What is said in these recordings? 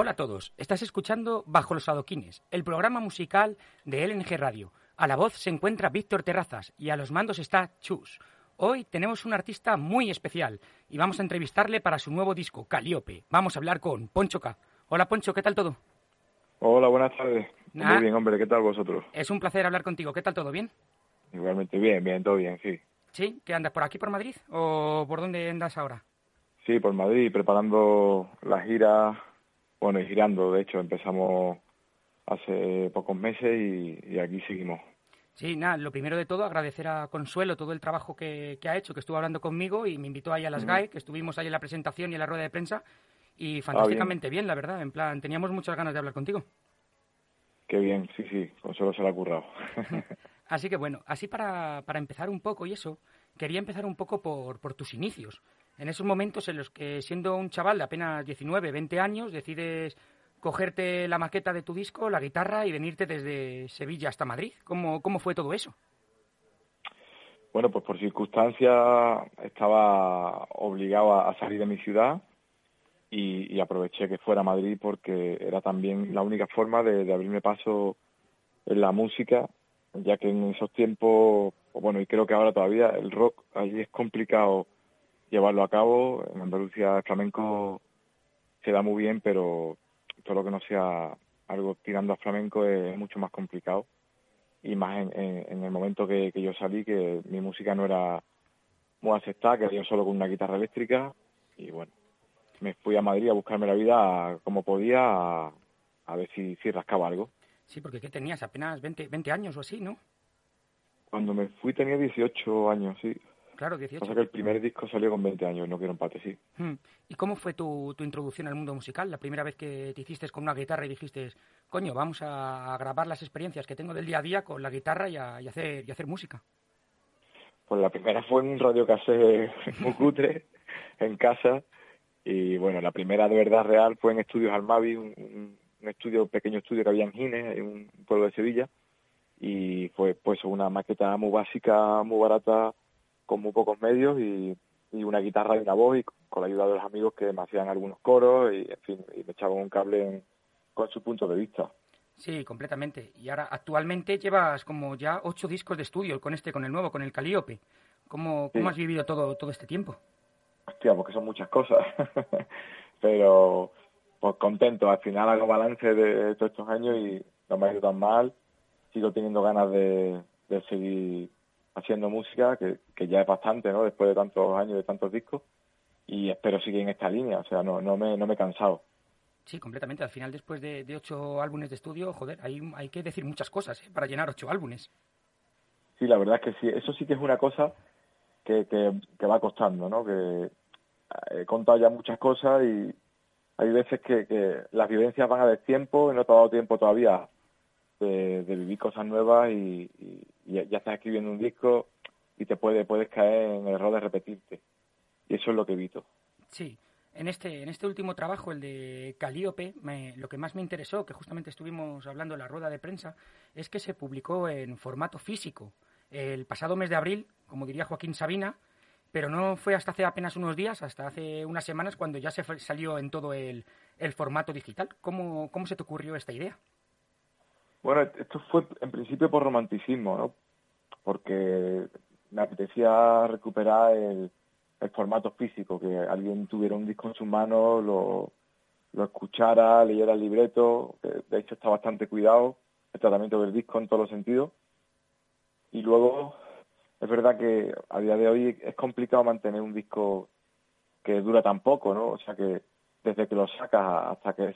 Hola a todos, estás escuchando Bajo los Adoquines, el programa musical de LNG Radio. A la voz se encuentra Víctor Terrazas y a los mandos está Chus. Hoy tenemos un artista muy especial y vamos a entrevistarle para su nuevo disco, Calíope. Vamos a hablar con Poncho K. Hola Poncho, ¿qué tal todo? Hola, buenas tardes. Muy bien, hombre, ¿qué tal vosotros? Es un placer hablar contigo. ¿Qué tal todo? ¿Bien? Igualmente bien, bien, todo bien, sí. ¿Sí? ¿Qué andas por aquí, por Madrid? ¿O por dónde andas ahora? Sí, por Madrid, preparando la gira, bueno, y girando, de hecho, empezamos hace pocos meses y, aquí seguimos. Sí, nada, lo primero de todo, agradecer a Consuelo todo el trabajo que, ha hecho, que estuvo hablando conmigo y me invitó ahí a las GAE, que estuvimos ahí en la presentación y en la rueda de prensa, y ah, fantásticamente bien. la verdad, en plan, teníamos muchas ganas de hablar contigo. Qué bien, sí, sí, Consuelo se lo ha currado. así que bueno, así para, para empezar un poco y eso, quería empezar un poco por, por tus inicios. En esos momentos en los que, siendo un chaval de apenas 19, 20 años, decides cogerte la maqueta de tu disco, la guitarra y venirte desde Sevilla hasta Madrid. ¿Cómo, cómo fue todo eso? Bueno, pues por circunstancias estaba obligado a salir de mi ciudad y, aproveché que fuera a Madrid porque era también la única forma de, abrirme paso en la música, ya que en esos tiempos, bueno, y creo que ahora todavía el rock allí es complicado llevarlo a cabo. En Andalucía el flamenco se da muy bien, pero todo lo que no sea algo tirando a flamenco es mucho más complicado. Y más en, el momento que, yo salí, que mi música no era muy aceptada, que yo solo con una guitarra eléctrica. Y bueno, me fui a Madrid a buscarme la vida como podía, a, ver si, si rascaba algo. Sí, porque ¿qué tenías? Apenas 20, 20 años o así, ¿no? Cuando me fui tenía 18 años, sí. Claro, 18. Pasa que el primer disco salió con 20 años, no quiero empate, sí. Hmm. ¿Y cómo fue tu, tu introducción al mundo musical? La primera vez que te hiciste con una guitarra y dijiste, coño, vamos a, grabar las experiencias que tengo del día a día con la guitarra y, a, y hacer, y hacer música. Pues la primera fue en un radio casé muy cutre, en casa. Y bueno, la primera de verdad real fue en Estudios Almavi, un, un estudio, pequeño estudio que había en Gines, en un pueblo de Sevilla. Y fue pues una maqueta muy básica, muy barata, con muy pocos medios y, una guitarra y una voz y con la ayuda de los amigos que me hacían algunos coros y en fin, y me echaban un cable con su punto de vista. Sí, completamente. Y ahora actualmente llevas como ya ocho discos de estudio con este, con el nuevo, con el Calíope. ¿Cómo, cómo has vivido todo, todo este tiempo? Hostia, porque son muchas cosas. Pero pues contento. Al final hago balance de todos estos años y no me ha ido tan mal. Sigo teniendo ganas de, de seguir haciendo música, que, que ya es bastante, ¿no? Después de tantos años, de tantos discos, y espero seguir en esta línea, o sea, no, no, me, no me he cansado. Sí, completamente. Al final, después de, ocho álbumes de estudio, joder, hay, hay que decir muchas cosas ¿eh? para llenar ocho álbumes. Sí, la verdad es que sí, eso sí que es una cosa que, que, va costando, ¿no? Que he contado ya muchas cosas y hay veces que, que las vivencias van a tiempo y no te ha dado tiempo todavía de, vivir cosas nuevas y, ya, estás escribiendo un disco y te puede, puedes caer en el error de repetirte. Y eso es lo que evito. Sí. En este, en este último trabajo, el de Calíope, lo que más me interesó, que justamente estuvimos hablando en la rueda de prensa, es que se publicó en formato físico el pasado mes de abril, como diría Joaquín Sabina, pero no fue hasta hace apenas unos días, hasta hace unas semanas, cuando ya se salió en todo el, el formato digital. ¿Cómo, ¿Cómo se te ocurrió esta idea? Bueno, esto fue en principio por romanticismo, ¿no? Porque me apetecía recuperar el, formato físico, que alguien tuviera un disco en sus manos, lo, escuchara, leyera el libreto, de hecho está bastante cuidado el tratamiento del disco en todos los sentidos. Y luego, es verdad que a día de hoy es complicado mantener un disco que dura tan poco, ¿no? O sea que desde que lo sacas hasta que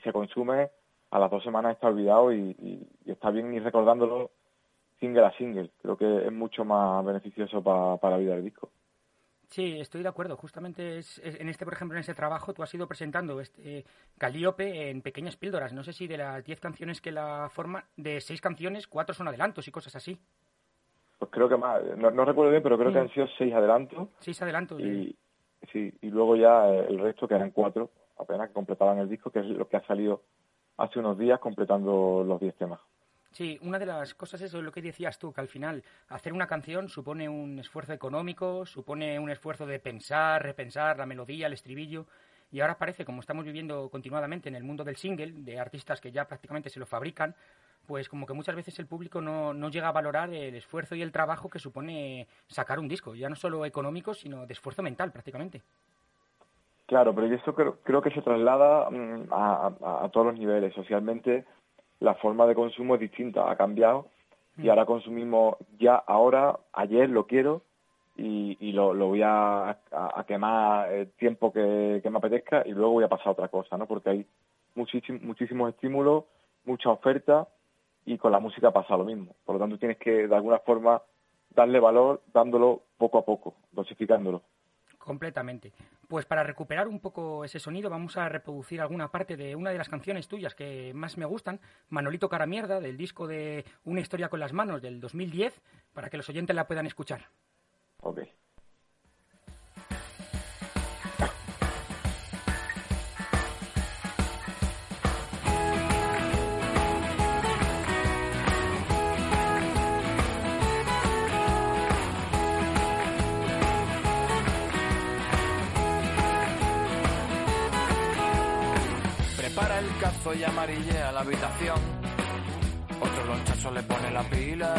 se consume a las dos semanas está olvidado y, está bien ir recordándolo single a single. Creo que es mucho más beneficioso para la vida del disco. Sí, estoy de acuerdo. Justamente es, en este, por ejemplo, en ese trabajo tú has ido presentando este Calíope en pequeñas píldoras. No sé si de las diez canciones que la forman, de seis canciones, cuatro son adelantos y cosas así. Pues creo que más. No, recuerdo bien, pero creo que han sido seis adelantos. Seis adelantos. Y, sí, y luego ya el resto, que eran cuatro, apenas que completaban el disco, que es lo que ha salido hace unos días completando los 10 temas. Sí, una de las cosas es lo que decías tú, que al final hacer una canción supone un esfuerzo económico, supone un esfuerzo de pensar, repensar la melodía, el estribillo. y ahora parece, como estamos viviendo continuadamente en el mundo del single, de artistas que ya prácticamente se lo fabrican, pues como que muchas veces el público no, no llega a valorar el esfuerzo y el trabajo que supone sacar un disco, ya no solo económico, sino de esfuerzo mental prácticamente. Claro, pero eso creo, creo que se traslada mm, a, a, todos los niveles. Socialmente, la forma de consumo es distinta, ha cambiado y mm. ahora consumimos ya ahora, ayer lo quiero y, y lo, lo, voy a, a, quemar el tiempo que, que, me apetezca y luego voy a pasar a otra cosa, ¿no? Porque hay muchísimos, muchísimos estímulos, mucha oferta y con la música pasa lo mismo. Por lo tanto, tienes que de alguna forma darle valor dándolo poco a poco, dosificándolo. Completamente. Pues para recuperar un poco ese sonido vamos a reproducir alguna parte de una de las canciones tuyas que más me gustan, Manolito Cara Mierda, del disco de Una historia con las manos del 2010, para que los oyentes la puedan escuchar. Ok. y amarillea la habitación. Otro lonchazo le pone la pila.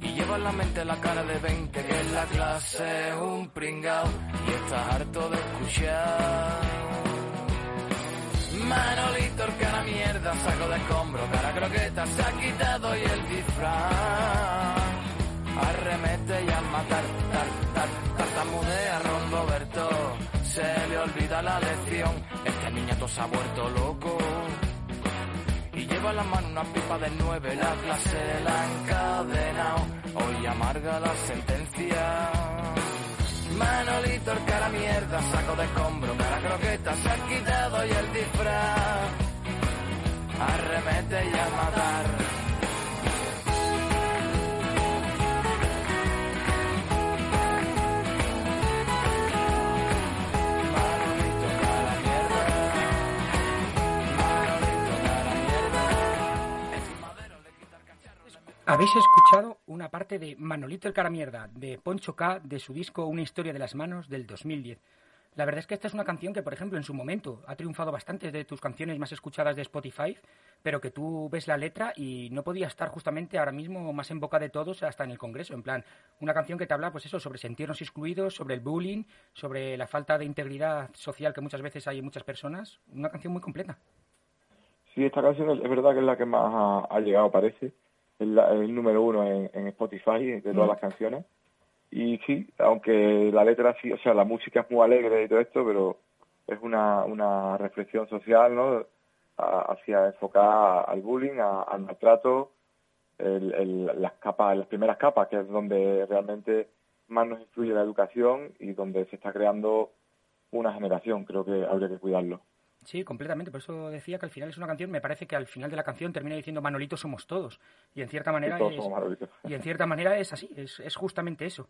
Y lleva en la mente la cara de 20 que en la clase es un pringao. Y está harto de escuchar. Manolito, el cara mierda, saco de escombro, cara croqueta, se ha quitado y el disfraz. Arremete y a matar, tar, tar, tartamudea Berto se le olvida la lección. Este niñato se ha vuelto loco. Y lleva en la mano una pipa de nueve, la clase la ha encadenado. Hoy amarga la sentencia. Manolito, el cara mierda, saco de escombro, cara croqueta, se ha quitado y el disfraz. Arremete y a matar. Habéis escuchado una parte de Manolito el Caramierda, de Poncho K, de su disco Una historia de las manos del 2010. La verdad es que esta es una canción que, por ejemplo, en su momento ha triunfado bastante de tus canciones más escuchadas de Spotify, pero que tú ves la letra y no podía estar justamente ahora mismo más en boca de todos hasta en el Congreso. En plan, una canción que te habla, pues eso, sobre sentirnos excluidos, sobre el bullying, sobre la falta de integridad social que muchas veces hay en muchas personas. Una canción muy completa. Sí, esta canción es verdad que es la que más ha llegado, parece el, número uno en, Spotify de todas las canciones. Y sí, aunque la letra sí, o sea, la música es muy alegre y todo esto, pero es una, una reflexión social, ¿no? hacia enfocar al bullying, al maltrato, el, las capas, las primeras capas, que es donde realmente más nos influye la educación y donde se está creando una generación. Creo que habría que cuidarlo. Sí, completamente. Por eso decía que al final es una canción. Me parece que al final de la canción termina diciendo Manolito somos todos. Y en cierta manera es, y en cierta manera es así. Es, es justamente eso.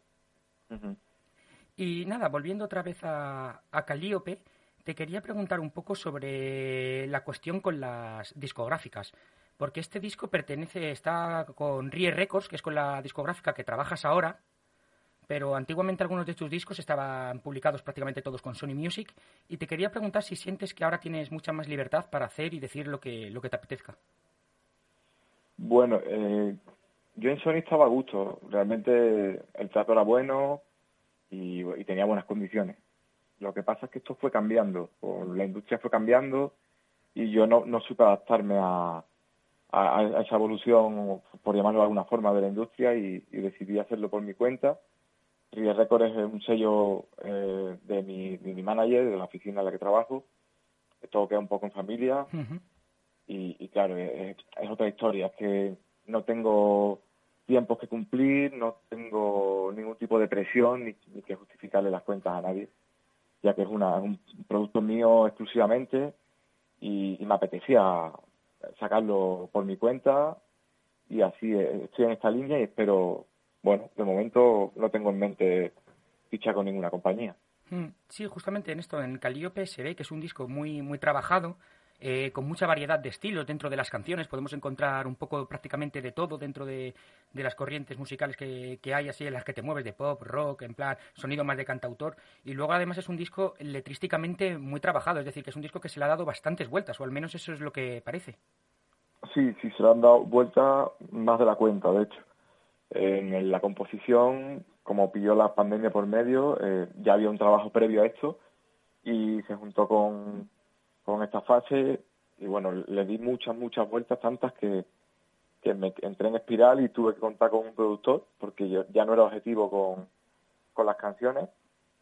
Y nada, volviendo otra vez a, a Calliope, te quería preguntar un poco sobre la cuestión con las discográficas. Porque este disco pertenece, está con Rie Records, que es con la discográfica que trabajas ahora, pero antiguamente algunos de tus discos estaban publicados prácticamente todos con Sony Music y te quería preguntar si sientes que ahora tienes mucha más libertad para hacer y decir lo que, lo que te apetezca. Bueno, eh, yo en Sony estaba a gusto, realmente el trato era bueno y, tenía buenas condiciones. Lo que pasa es que esto fue cambiando, la industria fue cambiando y yo no, no supe adaptarme a, a, esa evolución, por llamarlo de alguna forma, de la industria y decidí hacerlo por mi cuenta Ríos Record es un sello eh, de, mi, mi, manager, de la oficina en la que trabajo. Todo queda un poco en familia. y, claro, es, otra historia. Es que no tengo tiempos que cumplir, no tengo ningún tipo de presión ni, que justificarle las cuentas a nadie, ya que es, una, un producto mío exclusivamente y, y me apetecía sacarlo por mi cuenta y así estoy en esta línea y espero bueno, de momento no tengo en mente ficha con ninguna compañía. Mm, sí, justamente en esto, en Calliope se ve que es un disco muy, muy trabajado eh, con mucha variedad de estilos dentro de las canciones. Podemos encontrar un poco prácticamente de todo dentro de, las corrientes musicales que, hay, así en las que te mueves, de pop, rock, en plan sonido más de cantautor. Y luego además es un disco letrísticamente muy trabajado, es decir, que es un disco que se le ha dado bastantes vueltas, o al menos eso es lo que parece. Sí, sí, se le han dado vueltas más de la cuenta, de hecho. En la composición, como pilló la pandemia por medio, eh, ya había un trabajo previo a esto y se juntó con, con esta fase y bueno, le di muchas, muchas vueltas, tantas que, que me entré en espiral y tuve que contar con un productor porque yo ya no era objetivo con, con las canciones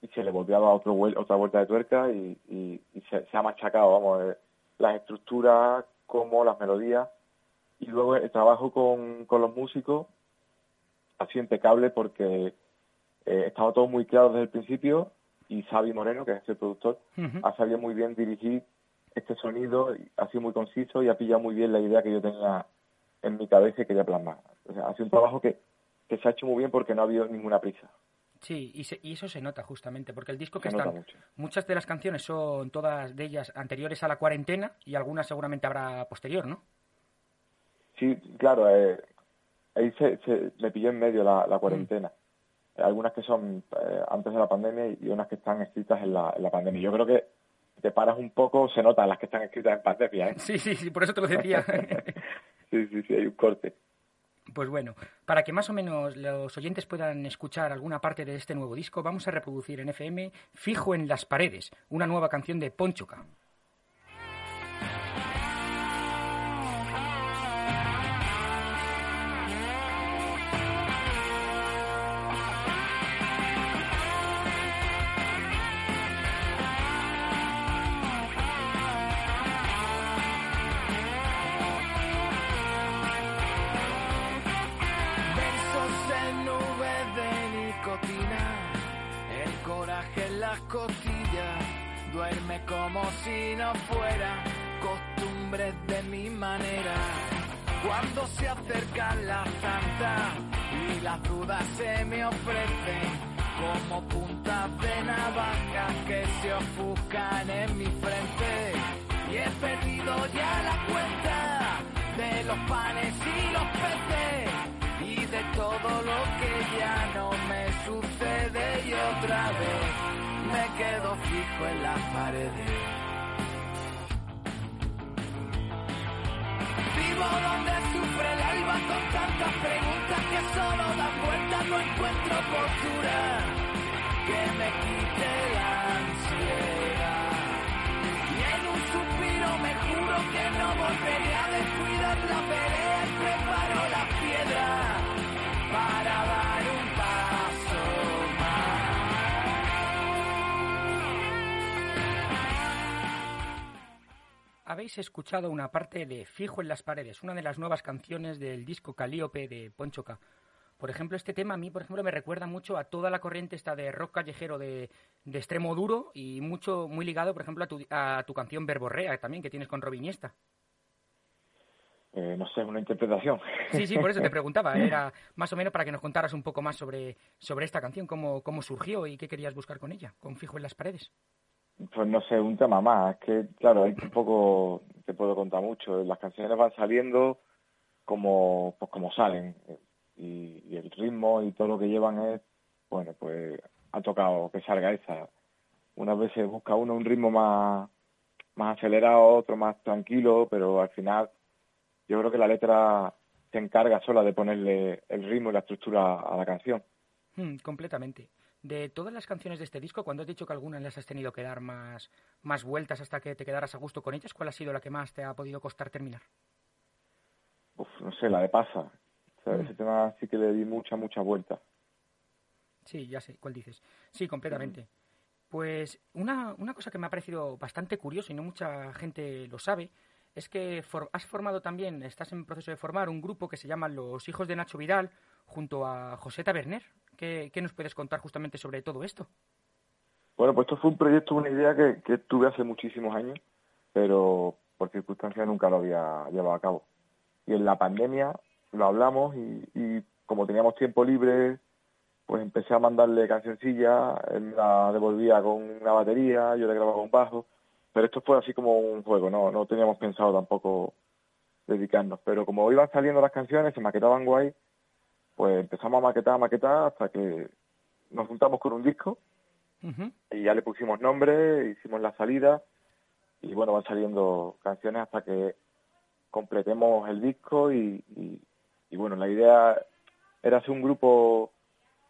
y se le volvió a dar otro, otra vuelta de tuerca y, y, se, se, ha machacado, vamos, eh, las estructuras como las melodías y luego el trabajo con, con los músicos sido impecable porque eh, estaba todo muy claro desde el principio y Xavi Moreno, que es el productor, ha sabido muy bien dirigir este sonido, ha sido muy conciso y ha pillado muy bien la idea que yo tenía en mi cabeza y quería plasmar. O sea, ha sido un trabajo que, que se ha hecho muy bien porque no ha habido ninguna prisa. Sí, y, y, eso se nota justamente, porque el disco que está... Muchas de las canciones son todas de ellas anteriores a la cuarentena y algunas seguramente habrá posterior, ¿no? Sí, claro, eh, ahí se, se, me pilló en medio la, la cuarentena. Mm. Algunas que son eh, antes de la pandemia y unas que están escritas en la, en la pandemia. Yo creo que te paras un poco, se nota las que están escritas en pandemia. ¿eh? Sí, sí, sí, por eso te lo decía. sí, sí, sí, hay un corte. Pues bueno, para que más o menos los oyentes puedan escuchar alguna parte de este nuevo disco, vamos a reproducir en FM Fijo en las paredes, una nueva canción de Ponchoca. Como si no fuera costumbre de mi manera. Cuando se acerca la santa y las dudas se me ofrecen como puntas de navaja que se ofuscan en mi frente. Y he perdido ya la cuenta de los panes y los peces y de todo lo que ya no me sucede y otra vez me quedo fijo en las paredes. Vivo donde sufre el alba con tantas preguntas que solo dan vueltas, no encuentro postura que me quite la ansiedad. Y en un suspiro me juro que no volveré a descuidar la pelea y preparo la piedra para habéis escuchado una parte de Fijo en las paredes, una de las nuevas canciones del disco Calíope de Ponchoca. Por ejemplo, este tema a mí, por ejemplo, me recuerda mucho a toda la corriente esta de rock callejero de, extremo duro y mucho, muy ligado, por ejemplo, a tu, a tu canción Verborrea también que tienes con Robiniesta. Eh, no sé, una interpretación. Sí, sí, por eso te preguntaba. Era más o menos para que nos contaras un poco más sobre, sobre esta canción, cómo, cómo surgió y qué querías buscar con ella, con Fijo en las paredes. Pues no sé, un tema más. Es que, claro, hay un poco, te puedo contar mucho. Las canciones van saliendo como, pues como salen. Y, el ritmo y todo lo que llevan es, bueno, pues ha tocado que salga esa. Unas veces busca uno un ritmo más, más acelerado, otro más tranquilo, pero al final yo creo que la letra se encarga sola de ponerle el ritmo y la estructura a la canción. Hmm, completamente. De todas las canciones de este disco, cuando has dicho que algunas les has tenido que dar más, más vueltas hasta que te quedaras a gusto con ellas, ¿cuál ha sido la que más te ha podido costar terminar? Uf, no sé, la de Pasa. Mm. Ese tema sí que le di mucha, mucha vuelta. Sí, ya sé cuál dices. Sí, completamente. Pues una, una cosa que me ha parecido bastante curioso y no mucha gente lo sabe es que has formado también, estás en proceso de formar un grupo que se llama Los Hijos de Nacho Vidal junto a José Taberner. ¿Qué, nos puedes contar justamente sobre todo esto? Bueno, pues esto fue un proyecto, una idea que, tuve hace muchísimos años, pero por circunstancias nunca lo había llevado a cabo. Y en la pandemia lo hablamos y, como teníamos tiempo libre, pues empecé a mandarle cancioncillas, él la devolvía con una batería, yo le grababa un bajo, pero esto fue así como un juego, no, no teníamos pensado tampoco dedicarnos. Pero como iban saliendo las canciones, se maquetaban guay, pues empezamos a maquetar, a maquetar, hasta que nos juntamos con un disco y ya le pusimos nombre, hicimos la salida y bueno, van saliendo canciones hasta que completemos el disco y, y, bueno, la idea era hacer un grupo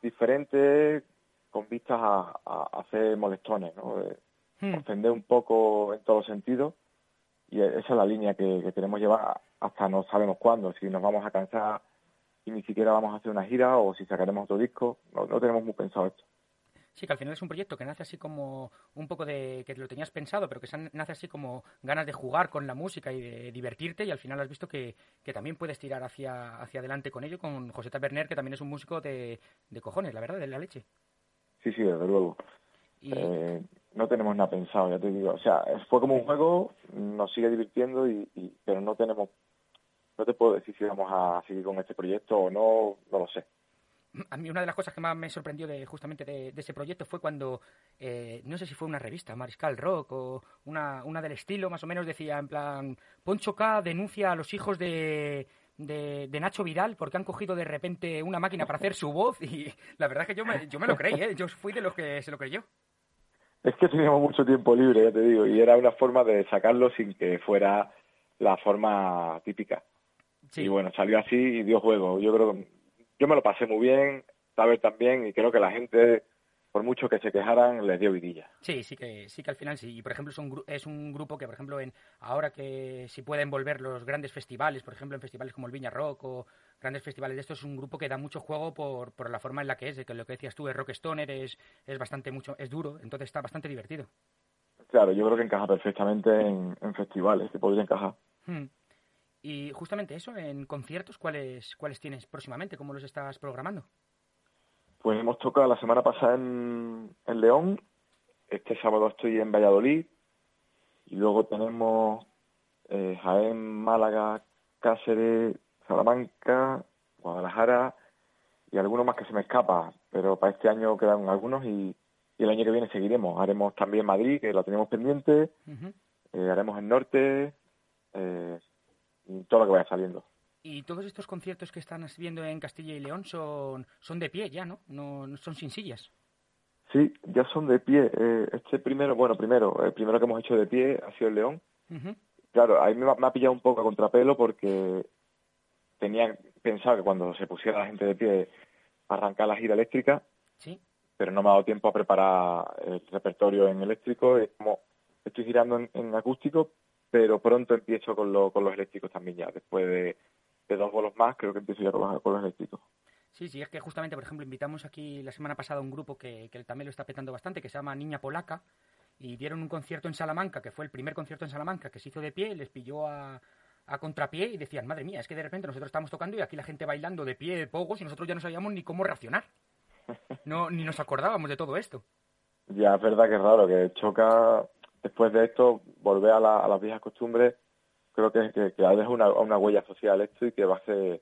diferente con vistas a, hacer molestones, ¿no? Hmm. un poco en todos sentidos y esa es la línea que, que queremos llevar hasta no sabemos cuándo, si nos vamos a cansar y ni siquiera vamos a hacer una gira o si sacaremos otro disco, no, no tenemos muy pensado esto. Sí, que al final es un proyecto que nace así como un poco de que lo tenías pensado, pero que nace así como ganas de jugar con la música y de divertirte y al final has visto que, también puedes tirar hacia, hacia adelante con ello, con José Taberner, que también es un músico de, de cojones, la verdad, de la leche. Sí, sí, desde luego. Eh, no tenemos nada pensado, ya te digo. O sea, fue como un juego, nos sigue divirtiendo, y, pero no tenemos, no te puedo decir si vamos a seguir con este proyecto o no, no lo sé a mí una de las cosas que más me sorprendió de justamente de, ese proyecto fue cuando, eh, no sé si fue una revista, Mariscal Rock o una, una del estilo, más o menos decía en plan, Poncho K denuncia a los hijos de, de, Nacho Vidal porque han cogido de repente una máquina para hacer su voz y la verdad es que yo me, yo me lo creí, ¿eh? yo fui de los que se lo creyó. Es que teníamos mucho tiempo libre, ya te digo, y era una forma de sacarlo sin que fuera la forma típica. Y bueno, salió así y dio juego. Yo creo que yo me lo pasé muy bien, Taber también, y creo que la gente, por mucho que se quejaran, les dio vidilla. Sí, sí que, sí que al final sí. Y por ejemplo, es un, es un grupo que, por ejemplo, en ahora que si pueden volver los grandes festivales, por ejemplo, en festivales como el Viña Rock o grandes festivales de estos, es un grupo que da mucho juego por, por la forma en la que es, de que lo que decías tú, es rock stoner, es, es bastante mucho, es duro, entonces está bastante divertido. Claro, yo creo que encaja perfectamente en, festivales, que podría encajar. Hmm. Y justamente eso, en conciertos, ¿cuáles, ¿cuáles tienes próximamente? ¿Cómo los estás programando? Pues hemos tocado la semana pasada en, León, este sábado estoy en Valladolid, y luego tenemos eh, Jaén, Málaga, Cáceres, Salamanca, Guadalajara y algunos más que se me escapa, pero para este año quedan algunos y, el año que viene seguiremos. Haremos también Madrid, que lo tenemos pendiente, eh, haremos el norte, eh, todo lo que vaya saliendo. Y todos estos conciertos que están viendo en Castilla y León son, son de pie ya, ¿no? ¿no? son sin sillas. Sí, ya son de pie. Eh, este primero, bueno, primero, el primero que hemos hecho de pie ha sido el León. Claro, ahí me, me, ha pillado un poco a contrapelo porque tenía pensado que cuando se pusiera la gente de pie arrancar la gira eléctrica, ¿Sí? pero no me ha dado tiempo a preparar el repertorio en eléctrico. Es como estoy girando en acústico, pero pronto empiezo con, lo, con los eléctricos también ya, después de, dos bolos más creo que empiezo ya con, con los eléctricos. Sí, sí, es que justamente, por ejemplo, invitamos aquí la semana pasada a un grupo que, que también lo está petando bastante, que se llama Niña Polaca, y dieron un concierto en Salamanca, que fue el primer concierto en Salamanca que se hizo de pie, les pilló a, a contrapié y decían, madre mía, es que de repente nosotros estamos tocando y aquí la gente bailando de pie, de pogos, y nosotros ya no sabíamos ni cómo reaccionar. No, ni nos acordábamos de todo esto. Ya, es verdad que es raro, que choca después de esto, volver a, la, a las viejas costumbres, creo que, que, que deja una, una huella social esto y que va a ser,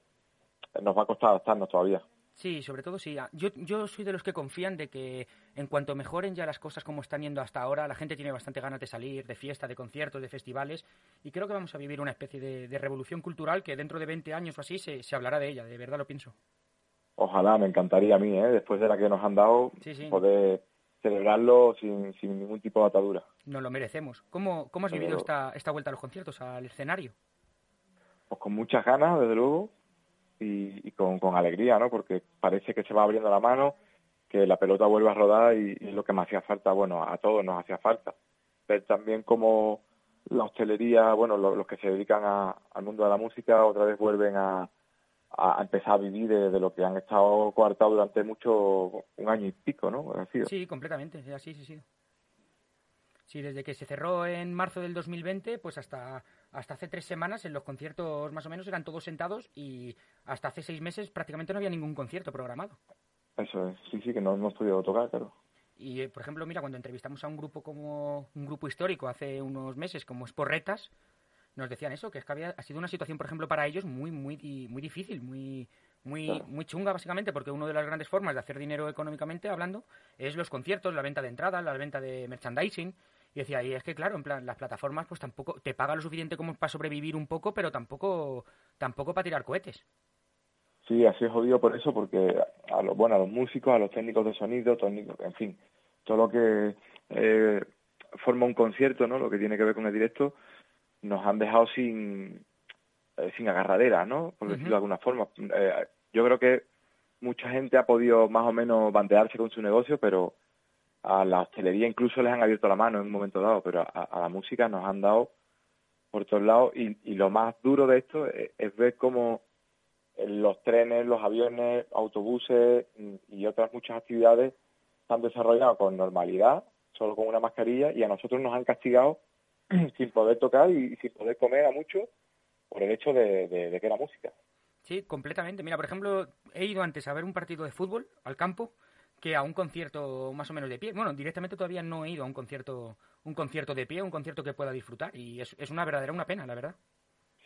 nos va a costar adaptarnos todavía. Sí, sobre todo sí. Yo, yo soy de los que confían de que en cuanto mejoren ya las cosas como están yendo hasta ahora, la gente tiene bastante ganas de salir, de fiesta, de conciertos, de festivales, y creo que vamos a vivir una especie de, revolución cultural que dentro de 20 años o así se, se, hablará de ella, de verdad lo pienso. Ojalá, me encantaría a mí, ¿eh? después de la que nos han dado, poder celebrarlo sin, sin ningún tipo de atadura. Nos lo merecemos. ¿Cómo, cómo has vivido esta, esta vuelta a los conciertos, al escenario? Pues con muchas ganas, desde luego, y, con, con, alegría, ¿no? Porque parece que se va abriendo la mano, que la pelota vuelve a rodar y, y lo que me hacía falta, bueno, a todos nos hacía falta. Pero también como la hostelería, bueno, los, que se dedican al mundo de la música otra vez vuelven a, a, empezar a vivir de, lo que han estado coartados durante mucho, un año y pico, ¿no? Sí, completamente, así sí, sí. Sí, desde que se cerró en marzo del 2020, pues hasta, hasta hace tres semanas en los conciertos más o menos eran todos sentados y hasta hace seis meses prácticamente no había ningún concierto programado. Eso es, sí, sí, que no hemos podido tocar, claro. Y, eh, por ejemplo, mira, cuando entrevistamos a un grupo como un grupo histórico hace unos meses, como Esporretas, nos decían eso, que es que había, ha sido una situación, por ejemplo, para ellos muy, muy, muy difícil, muy, muy, muy chunga, básicamente, porque una de las grandes formas de hacer dinero económicamente hablando es los conciertos, la venta de entradas, la venta de merchandising. Y decía, y es que claro, en plan, las plataformas pues tampoco te pagan lo suficiente como para sobrevivir un poco, pero tampoco, tampoco para tirar cohetes. Sí, así es jodido por eso, porque a los, bueno, a los músicos, a los técnicos de sonido, técnicos, en fin, todo lo que eh, forma un concierto, ¿no? Lo que tiene que ver con el directo, nos han dejado sin, eh, sin agarradera, ¿no? Por decirlo de alguna forma. Eh, yo creo que mucha gente ha podido más o menos bandearse con su negocio, pero a la hostelería incluso les han abierto la mano en un momento dado, pero a, la música nos han dado por todos lados y, y lo más duro de esto es, ver cómo los trenes, los aviones, autobuses y otras muchas actividades se han desarrollado con normalidad, solo con una mascarilla, y a nosotros nos han castigado sin poder tocar y sin poder comer a mucho por el hecho de, de que era música. Sí, completamente. Mira, por ejemplo, he ido antes a ver un partido de fútbol al campo que a un concierto más o menos de pie. Bueno, directamente todavía no he ido a un concierto, un concierto de pie, un concierto que pueda disfrutar y es, es una verdadera una pena, la verdad.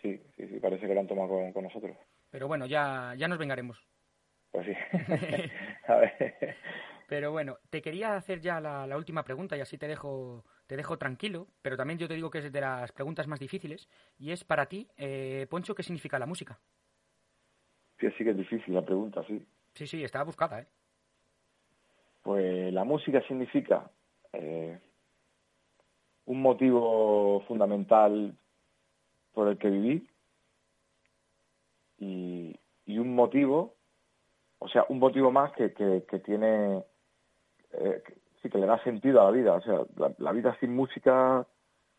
Sí, sí, sí, parece que lo han tomado con, nosotros. Pero bueno, ya, ya nos vengaremos. Pues sí. a ver. Pero bueno, te quería hacer ya la, la, última pregunta y así te dejo, te dejo tranquilo, pero también yo te digo que es de las preguntas más difíciles y es para ti, eh, Poncho, ¿qué significa la música? Sí, sí que es difícil la pregunta, sí. Sí, sí, está buscada, ¿eh? Pues la música significa eh, un motivo fundamental por el que viví y, un motivo, o sea, un motivo más que, que, tiene, eh, sí, que le da sentido a la vida. O sea, la, vida sin música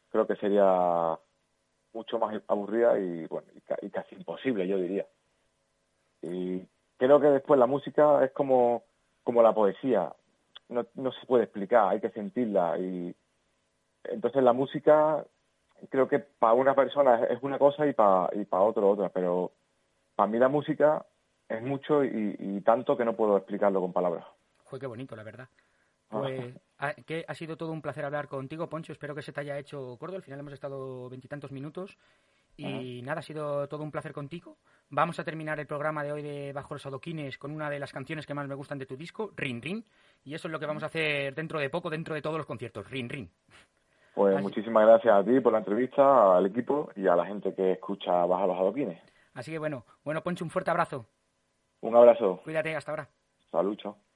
creo que sería mucho más aburrida y, bueno, y casi imposible, yo diría. Y creo que después la música es como como la poesía, no, no se puede explicar, hay que sentirla y entonces la música creo que para una persona es una cosa y para y para otro otra, pero para mí la música es mucho y, tanto que no puedo explicarlo con palabras. Fue qué bonito, la verdad. Pues ha, que ha sido todo un placer hablar contigo, Poncho. Espero que se te haya hecho corto. Al final hemos estado veintitantos minutos. Y nada, ha sido todo un placer contigo. Vamos a terminar el programa de hoy de Bajo los Adoquines con una de las canciones que más me gustan de tu disco, Rin Rin. Y eso es lo que vamos a hacer dentro de poco, dentro de todos los conciertos, Rin Rin. Pues muchísimas gracias a ti por la entrevista, al equipo y a la gente que escucha Bajo los Adoquines. Así que bueno, bueno, Poncho, un fuerte abrazo. Un abrazo. Cuídate, hasta ahora. Salud, chao.